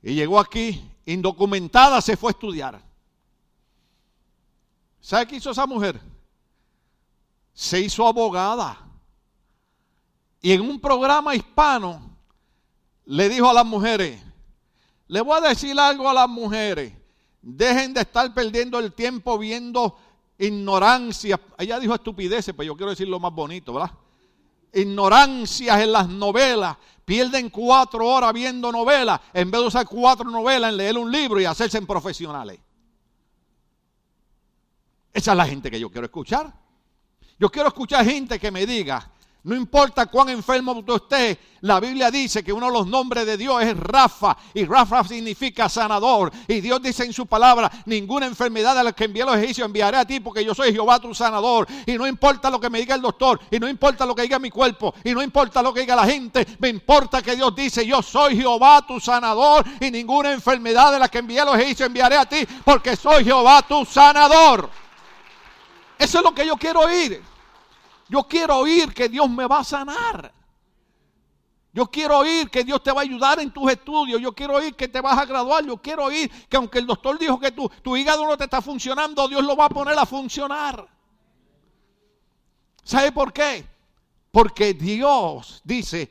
y llegó aquí, indocumentada, se fue a estudiar. ¿Sabe qué hizo esa mujer? Se hizo abogada. Y en un programa hispano le dijo a las mujeres, le voy a decir algo a las mujeres. Dejen de estar perdiendo el tiempo viendo ignorancias. Ella dijo estupideces, pero pues yo quiero decir lo más bonito, ¿verdad? Ignorancias en las novelas. Pierden cuatro horas viendo novelas en vez de usar cuatro novelas en leer un libro y hacerse profesionales. Esa es la gente que yo quiero escuchar. Yo quiero escuchar gente que me diga, no importa cuán enfermo tú estés, la Biblia dice que uno de los nombres de Dios es Rafa, y Rafa significa sanador. Y Dios dice en su palabra, ninguna enfermedad a la que envié los egipcios enviaré a ti, porque yo soy Jehová tu sanador. Y no importa lo que me diga el doctor, y no importa lo que diga mi cuerpo, y no importa lo que diga la gente, me importa que Dios dice, yo soy Jehová tu sanador, y ninguna enfermedad de la que envié los egipcios enviaré a ti, porque soy Jehová tu sanador. Eso es lo que yo quiero oír. Yo quiero oír que Dios me va a sanar. Yo quiero oír que Dios te va a ayudar en tus estudios. Yo quiero oír que te vas a graduar. Yo quiero oír que aunque el doctor dijo que tu, tu hígado no te está funcionando, Dios lo va a poner a funcionar. ¿Sabe por qué? Porque Dios dice,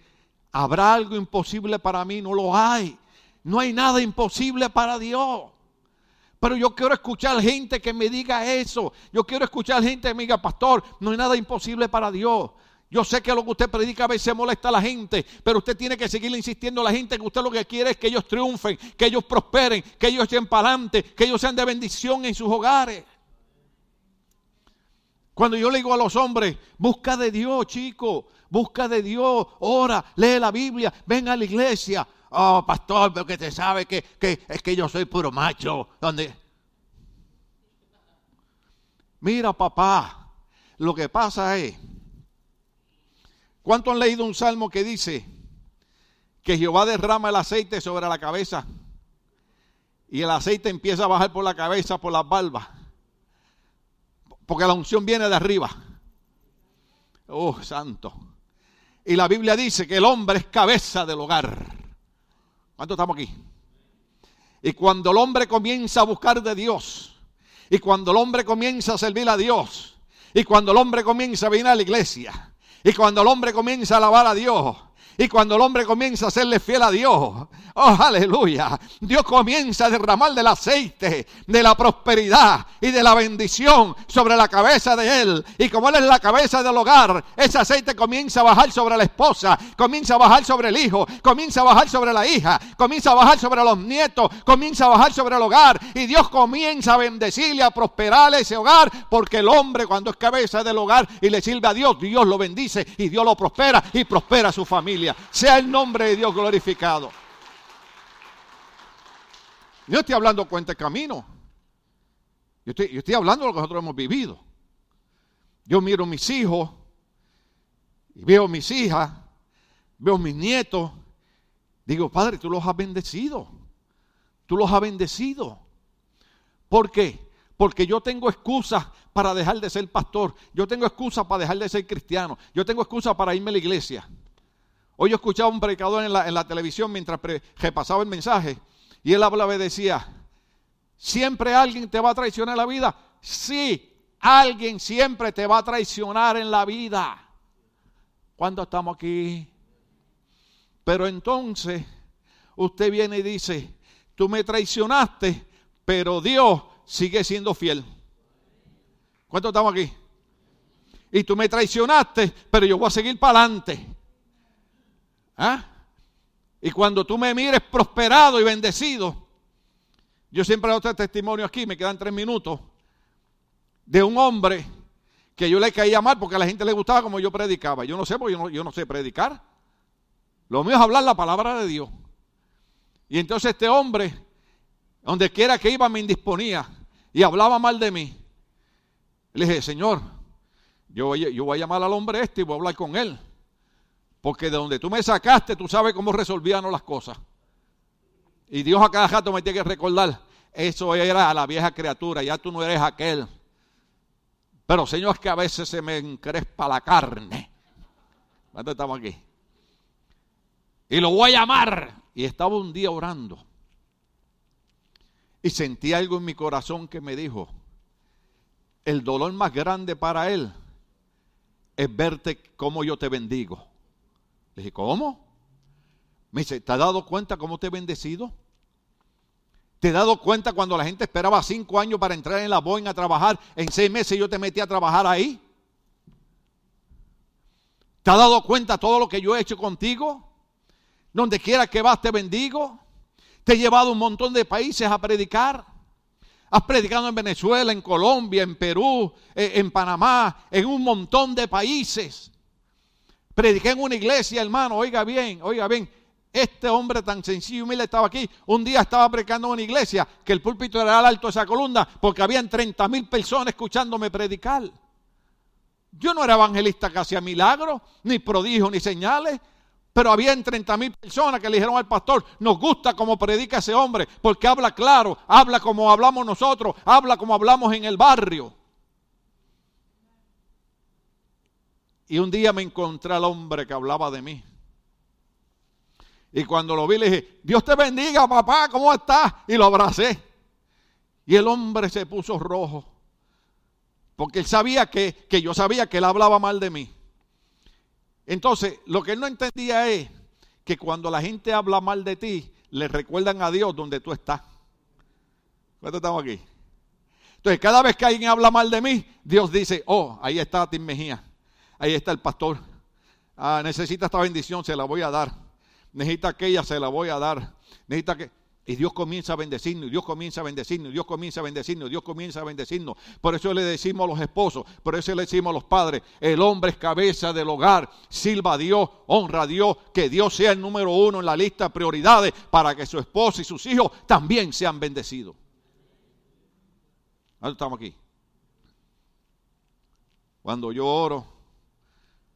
¿habrá algo imposible para mí? No lo hay. No hay nada imposible para Dios. Pero yo quiero escuchar gente que me diga eso. Yo quiero escuchar gente que me diga, pastor, no hay nada imposible para Dios. Yo sé que lo que usted predica a veces molesta a la gente, pero usted tiene que seguirle insistiendo a la gente que usted lo que quiere es que ellos triunfen, que ellos prosperen, que ellos estén para adelante, que ellos sean de bendición en sus hogares. Cuando yo le digo a los hombres, busca de Dios, chico, busca de Dios, ora, lee la Biblia, ven a la iglesia, oh pastor, pero que te sabe que, es que yo soy puro macho. Donde... Mira, papá, lo que pasa es, ¿cuánto han leído un salmo que dice que Jehová derrama el aceite sobre la cabeza y el aceite empieza a bajar por la cabeza, por las barbas? Porque la unción viene de arriba. Oh, santo. Y la Biblia dice que el hombre es cabeza del hogar. ¿Cuántos estamos aquí? Y cuando el hombre comienza a buscar de Dios, y cuando el hombre comienza a servir a Dios, y cuando el hombre comienza a venir a la iglesia, y cuando el hombre comienza a alabar a Dios, y cuando el hombre comienza a serle fiel a Dios, oh aleluya, Dios comienza a derramar del aceite, de la prosperidad y de la bendición sobre la cabeza de él. Y como él es la cabeza del hogar, ese aceite comienza a bajar sobre la esposa, comienza a bajar sobre el hijo, comienza a bajar sobre la hija, comienza a bajar sobre los nietos, comienza a bajar sobre el hogar. Y Dios comienza a bendecirle, a prosperar ese hogar, porque el hombre cuando es cabeza del hogar y le sirve a Dios, Dios lo bendice y Dios lo prospera y prospera su familia. Sea el nombre de Dios glorificado. Yo estoy hablando cuenta camino. Yo estoy, hablando de lo que nosotros hemos vivido. Yo miro a mis hijos y veo a mis hijas, veo mis nietos. Digo, Padre, tú los has bendecido. Tú los has bendecido. ¿Por qué? Porque yo tengo excusas para dejar de ser pastor. Yo tengo excusas para dejar de ser cristiano. Yo tengo excusas para irme a la iglesia. Hoy yo escuchaba un predicador en la, televisión mientras repasaba el mensaje y él hablaba y decía, ¿siempre alguien te va a traicionar en la vida? Sí, alguien siempre te va a traicionar en la vida. Cuando estamos aquí? Pero entonces usted viene y dice, tú me traicionaste, pero Dios sigue siendo fiel. ¿Cuántos estamos aquí? Y tú me traicionaste, pero yo voy a seguir para adelante. ¿Ah? Y cuando tú me mires prosperado y bendecido, yo siempre hago este testimonio aquí, me quedan tres minutos, de un hombre que yo le caía mal porque a la gente le gustaba como yo predicaba. Yo no sé, porque yo no, sé predicar. Lo mío es hablar la palabra de Dios. Y entonces este hombre, donde quiera que iba, me indisponía y hablaba mal de mí. Le dije, Señor, yo, yo voy a llamar al hombre este y voy a hablar con él. Porque de donde tú me sacaste, tú sabes cómo resolvían las cosas. Y Dios a cada rato me tiene que recordar, eso era a la vieja criatura, ya tú no eres aquel. Pero Señor, es que a veces se me encrespa la carne. ¿Dónde estamos aquí? Y lo voy a amar. Y estaba un día orando. Y sentí algo en mi corazón que me dijo, el dolor más grande para él es verte como yo te bendigo. Le dije, ¿cómo? Me dice, ¿te has dado cuenta cómo te he bendecido? ¿Te has dado cuenta cuando la gente esperaba cinco años para entrar en la Boeing a trabajar? En seis meses yo te metí a trabajar ahí. ¿Te has dado cuenta todo lo que yo he hecho contigo? Donde quiera que vas te bendigo. Te he llevado un montón de países a predicar. Has predicado en Venezuela, en Colombia, en Perú, eh, en Panamá, en un montón de países. Prediqué en una iglesia, hermano, oiga bien, oiga bien. Este hombre tan sencillo y humilde estaba aquí. Un día estaba predicando en una iglesia que el púlpito era al alto de esa columna porque habían 30 mil personas escuchándome predicar. Yo no era evangelista que hacía milagros, ni prodigios, ni señales. Pero habían 30 mil personas que le dijeron al pastor, nos gusta como predica ese hombre, porque habla claro, habla como hablamos nosotros, habla como hablamos en el barrio. Y un día me encontré al hombre que hablaba de mí. Y cuando lo vi le dije, Dios te bendiga, papá, ¿cómo estás? Y lo abracé. Y el hombre se puso rojo. Porque él sabía que, que yo sabía que él hablaba mal de mí. Entonces, lo que él no entendía es que cuando la gente habla mal de ti, le recuerdan a Dios donde tú estás. ¿Cuántos estamos aquí? Entonces, cada vez que alguien habla mal de mí, Dios dice, oh, ahí está Tim Mejía. Ahí está el pastor. Ah, necesita esta bendición, se la voy a dar. Necesita aquella, se la voy a dar. Necesita que. Y Dios comienza a bendecirnos, Dios comienza a bendecirnos, Dios comienza a bendecirnos, Dios comienza a bendecirnos. Por eso le decimos a los esposos, por eso le decimos a los padres, el hombre es cabeza del hogar, silba a Dios, honra a Dios, que Dios sea el número uno en la lista de prioridades para que su esposa y sus hijos también sean bendecidos. Ahora estamos aquí. Cuando yo oro,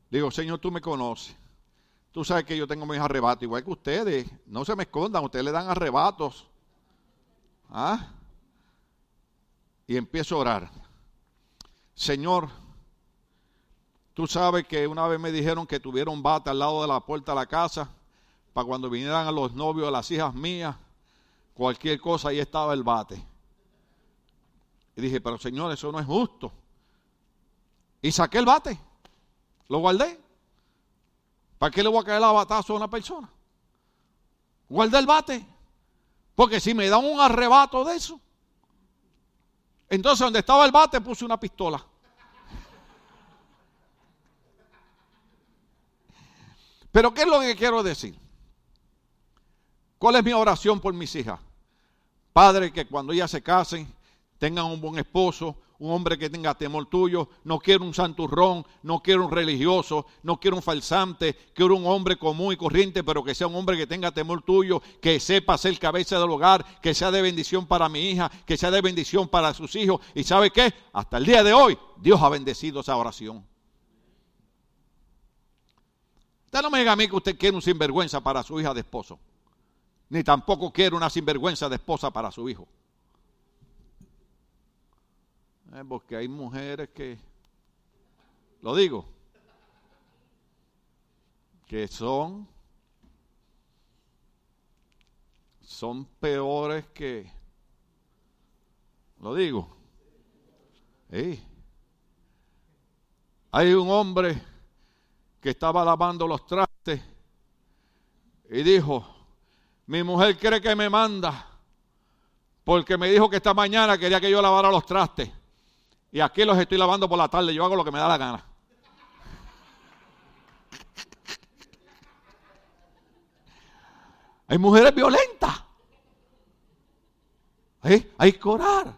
Digo, Señor, tú me conoces. Tú sabes que yo tengo mis arrebatos, igual que ustedes. No se me escondan, ustedes le dan arrebatos. ¿Ah? Y empiezo a orar. Señor, tú sabes que una vez me dijeron que tuvieron bate al lado de la puerta de la casa para cuando vinieran a los novios, a las hijas mías, cualquier cosa, ahí estaba el bate. Y dije, pero Señor, eso no es justo. Y saqué el bate. Lo guardé. ¿Para qué le voy a caer la batazo a una persona? Guardé el bate. Porque si me dan un arrebato de eso. Entonces, donde estaba el bate, puse una pistola. *laughs* Pero, ¿qué es lo que quiero decir? ¿Cuál es mi oración por mis hijas? Padre, que cuando ellas se casen, tengan un buen esposo, un hombre que tenga temor tuyo, no quiero un santurrón, no quiero un religioso, no quiero un falsante, quiero un hombre común y corriente, pero que sea un hombre que tenga temor tuyo, que sepa ser cabeza del hogar, que sea de bendición para mi hija, que sea de bendición para sus hijos. ¿Y sabe qué? Hasta el día de hoy, Dios ha bendecido esa oración. Usted no me diga a mí que usted quiere un sinvergüenza para su hija de esposo, ni tampoco quiere una sinvergüenza de esposa para su hijo. Eh, porque hay mujeres que, lo digo, que son, son peores que, lo digo, hay un hombre que estaba lavando los trastes y dijo, mi mujer cree que me manda porque me dijo que esta mañana quería que yo lavara los trastes. Y aquí los estoy lavando por la tarde, yo hago lo que me da la gana. Hay mujeres violentas. ¿Eh? Hay que orar.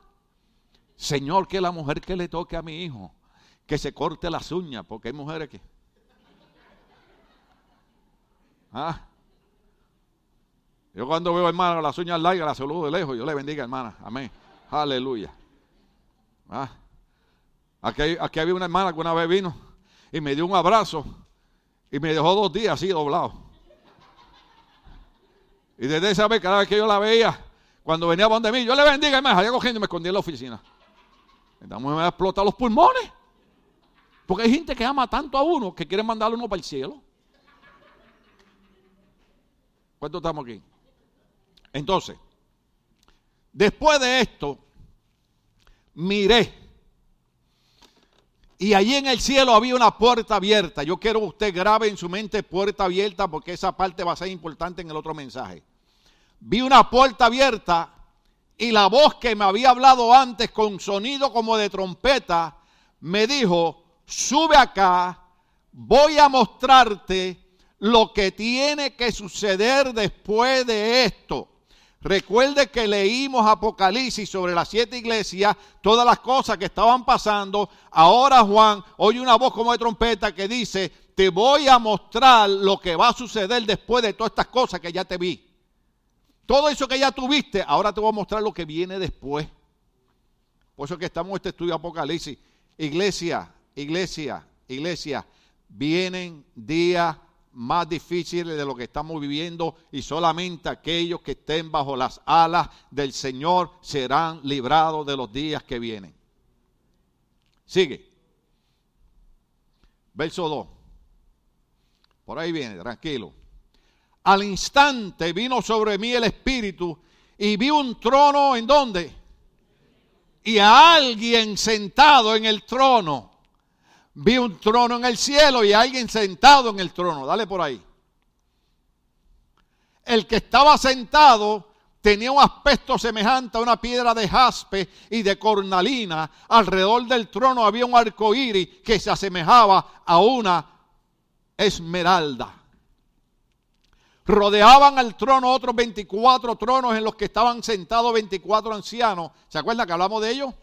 Señor, que la mujer que le toque a mi hijo, que se corte las uñas, porque hay mujeres que... ¿Ah? Yo cuando veo, hermano, las uñas largas, la saludo de lejos. Yo le bendiga, hermana. Amén. Aleluya. ¿Ah? Aquí, había una hermana que una vez vino y me dio un abrazo y me dejó dos días así doblado. Y desde esa vez, cada vez que yo la veía, cuando venía donde mí, yo le bendiga, y me cogiendo y me escondía en la oficina. Entonces me explota los pulmones. Porque hay gente que ama tanto a uno que quiere mandarlo uno para el cielo. ¿Cuántos estamos aquí? Entonces, después de esto, miré y allí en el cielo había una puerta abierta. Yo quiero que usted grabe en su mente puerta abierta porque esa parte va a ser importante en el otro mensaje. Vi una puerta abierta y la voz que me había hablado antes con sonido como de trompeta me dijo, sube acá, voy a mostrarte lo que tiene que suceder después de esto. Recuerde que leímos Apocalipsis sobre las siete iglesias, todas las cosas que estaban pasando. Ahora Juan oye una voz como de trompeta que dice, te voy a mostrar lo que va a suceder después de todas estas cosas que ya te vi. Todo eso que ya tuviste, ahora te voy a mostrar lo que viene después. Por eso que estamos en este estudio de Apocalipsis. Iglesia, iglesia, iglesia, vienen días más difíciles de lo que estamos viviendo y solamente aquellos que estén bajo las alas del Señor serán librados de los días que vienen. Sigue. Verso 2. Por ahí viene, tranquilo. Al instante vino sobre mí el Espíritu y vi un trono en donde. Y a alguien sentado en el trono vi un trono en el cielo y alguien sentado en el trono. Dale por ahí. El que estaba sentado tenía un aspecto semejante a una piedra de jaspe y de cornalina. Alrededor del trono había un arco que se asemejaba a una esmeralda. Rodeaban al trono otros 24 tronos en los que estaban sentados 24 ancianos. ¿Se acuerdan que hablamos de ellos?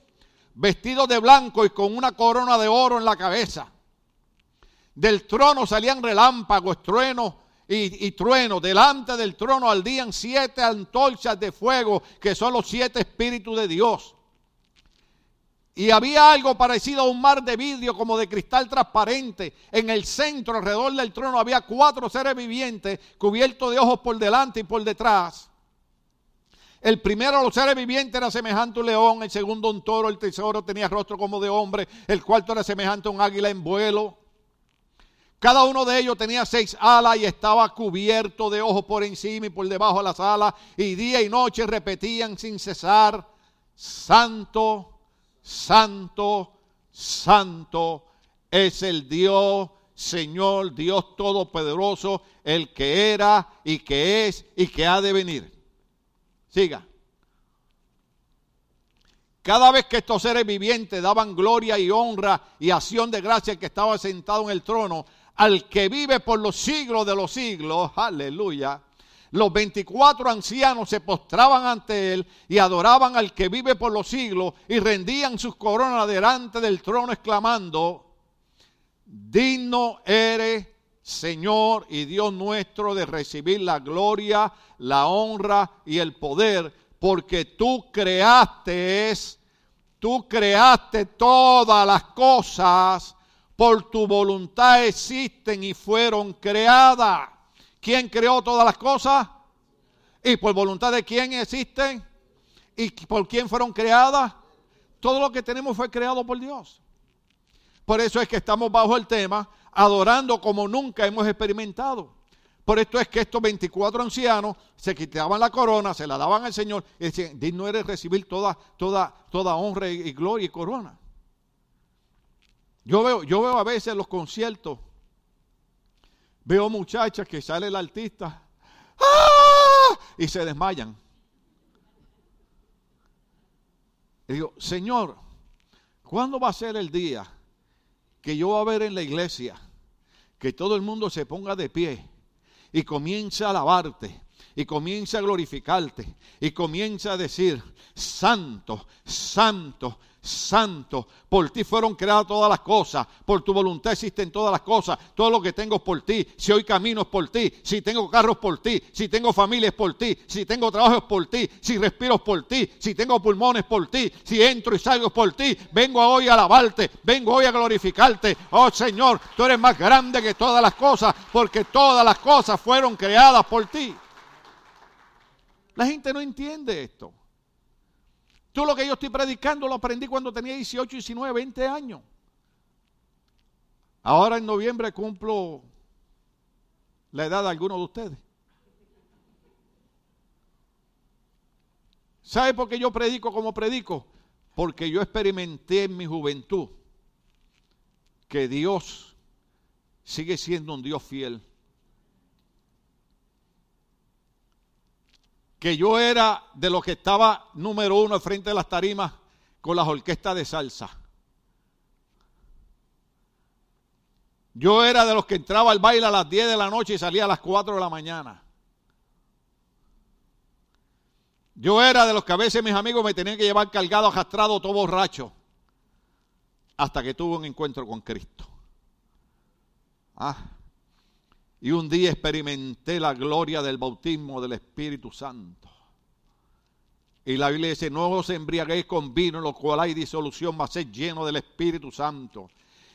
vestidos de blanco y con una corona de oro en la cabeza. Del trono salían relámpagos, truenos y, y truenos. Delante del trono ardían siete antorchas de fuego, que son los siete espíritus de Dios. Y había algo parecido a un mar de vidrio como de cristal transparente. En el centro, alrededor del trono, había cuatro seres vivientes cubiertos de ojos por delante y por detrás el primero de los seres vivientes era semejante a un león, el segundo un toro, el tercero tenía rostro como de hombre, el cuarto era semejante a un águila en vuelo. Cada uno de ellos tenía seis alas y estaba cubierto de ojos por encima y por debajo de las alas, y día y noche repetían sin cesar, Santo, Santo, Santo es el Dios, Señor, Dios Todopoderoso, el que era y que es y que ha de venir. Siga. Cada vez que estos seres vivientes daban gloria y honra y acción de gracia que estaba sentado en el trono, al que vive por los siglos de los siglos, aleluya, los 24 ancianos se postraban ante él y adoraban al que vive por los siglos y rendían sus coronas delante del trono exclamando, digno eres Señor y Dios nuestro, de recibir la gloria, la honra y el poder, porque tú creaste, tú creaste todas las cosas, por tu voluntad existen y fueron creadas. ¿Quién creó todas las cosas? ¿Y por voluntad de quién existen? ¿Y por quién fueron creadas? Todo lo que tenemos fue creado por Dios. Por eso es que estamos bajo el tema adorando como nunca hemos experimentado. Por esto es que estos 24 ancianos se quitaban la corona, se la daban al Señor y decían, digno eres recibir toda, toda, toda honra y gloria y corona. Yo veo, yo veo a veces los conciertos, veo muchachas que sale el artista ¡ah! y se desmayan. Y digo, Señor, ¿cuándo va a ser el día que yo va a ver en la iglesia que todo el mundo se ponga de pie y comience a alabarte y comience a glorificarte y comience a decir, santo, santo, santo. Por ti fueron creadas todas las cosas. Por tu voluntad existen todas las cosas. Todo lo que tengo es por ti. Si hoy camino es por ti. Si tengo carros por ti. Si tengo familia es por ti. Si tengo trabajo es por ti. Si respiro es por ti. Si tengo pulmones es por ti. Si entro y salgo es por ti. Vengo hoy a alabarte. Vengo hoy a glorificarte. Oh Señor, tú eres más grande que todas las cosas. Porque todas las cosas fueron creadas por ti. La gente no entiende esto. Tú lo que yo estoy predicando lo aprendí cuando tenía 18, 19, 20 años. Ahora en noviembre cumplo la edad de alguno de ustedes. ¿Sabe por qué yo predico como predico? Porque yo experimenté en mi juventud que Dios sigue siendo un Dios fiel. que yo era de los que estaba número uno al frente de las tarimas con las orquestas de salsa. Yo era de los que entraba al baile a las 10 de la noche y salía a las 4 de la mañana. Yo era de los que a veces mis amigos me tenían que llevar cargado, arrastrado, todo borracho, hasta que tuve un encuentro con Cristo. Ah, y un día experimenté la gloria del bautismo del Espíritu Santo. Y la Biblia dice, no os embriaguéis con vino, lo cual hay disolución, mas ser lleno del Espíritu Santo.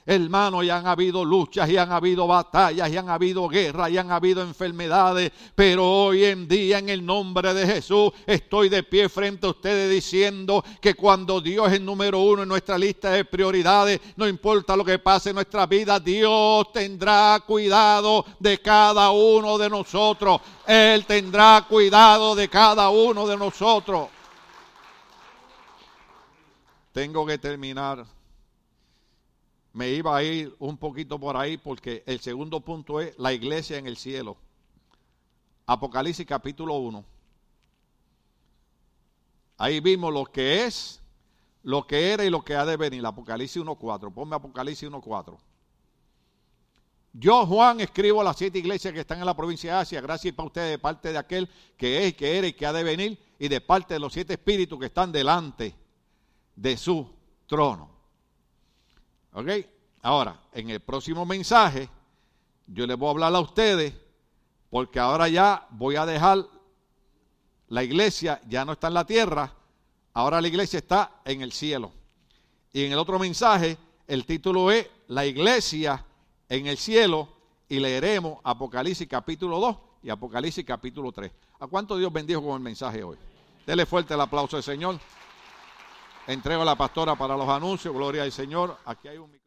Hermano, ya han habido luchas, y han habido batallas, y han habido guerras, y han habido enfermedades. Pero hoy en día, en el nombre de Jesús, estoy de pie frente a ustedes diciendo que cuando Dios es el número uno en nuestra lista de prioridades, no importa lo que pase en nuestra vida, Dios tendrá cuidado de cada uno de nosotros. Él tendrá cuidado de cada uno de nosotros. Tengo que terminar me iba a ir un poquito por ahí porque el segundo punto es la iglesia en el cielo. Apocalipsis capítulo 1. Ahí vimos lo que es, lo que era y lo que ha de venir. Apocalipsis 1.4. Ponme Apocalipsis 1.4. Yo, Juan, escribo a las siete iglesias que están en la provincia de Asia. Gracias para ustedes de parte de aquel que es, que era y que ha de venir. Y de parte de los siete espíritus que están delante de su trono. ¿Ok? Ahora, en el próximo mensaje, yo les voy a hablar a ustedes, porque ahora ya voy a dejar la iglesia, ya no está en la tierra, ahora la iglesia está en el cielo. Y en el otro mensaje, el título es La iglesia en el cielo, y leeremos Apocalipsis capítulo 2 y Apocalipsis capítulo 3. ¿A cuánto Dios bendijo con el mensaje hoy? Dele fuerte el aplauso al Señor a la pastora para los anuncios. Gloria al Señor. Aquí hay un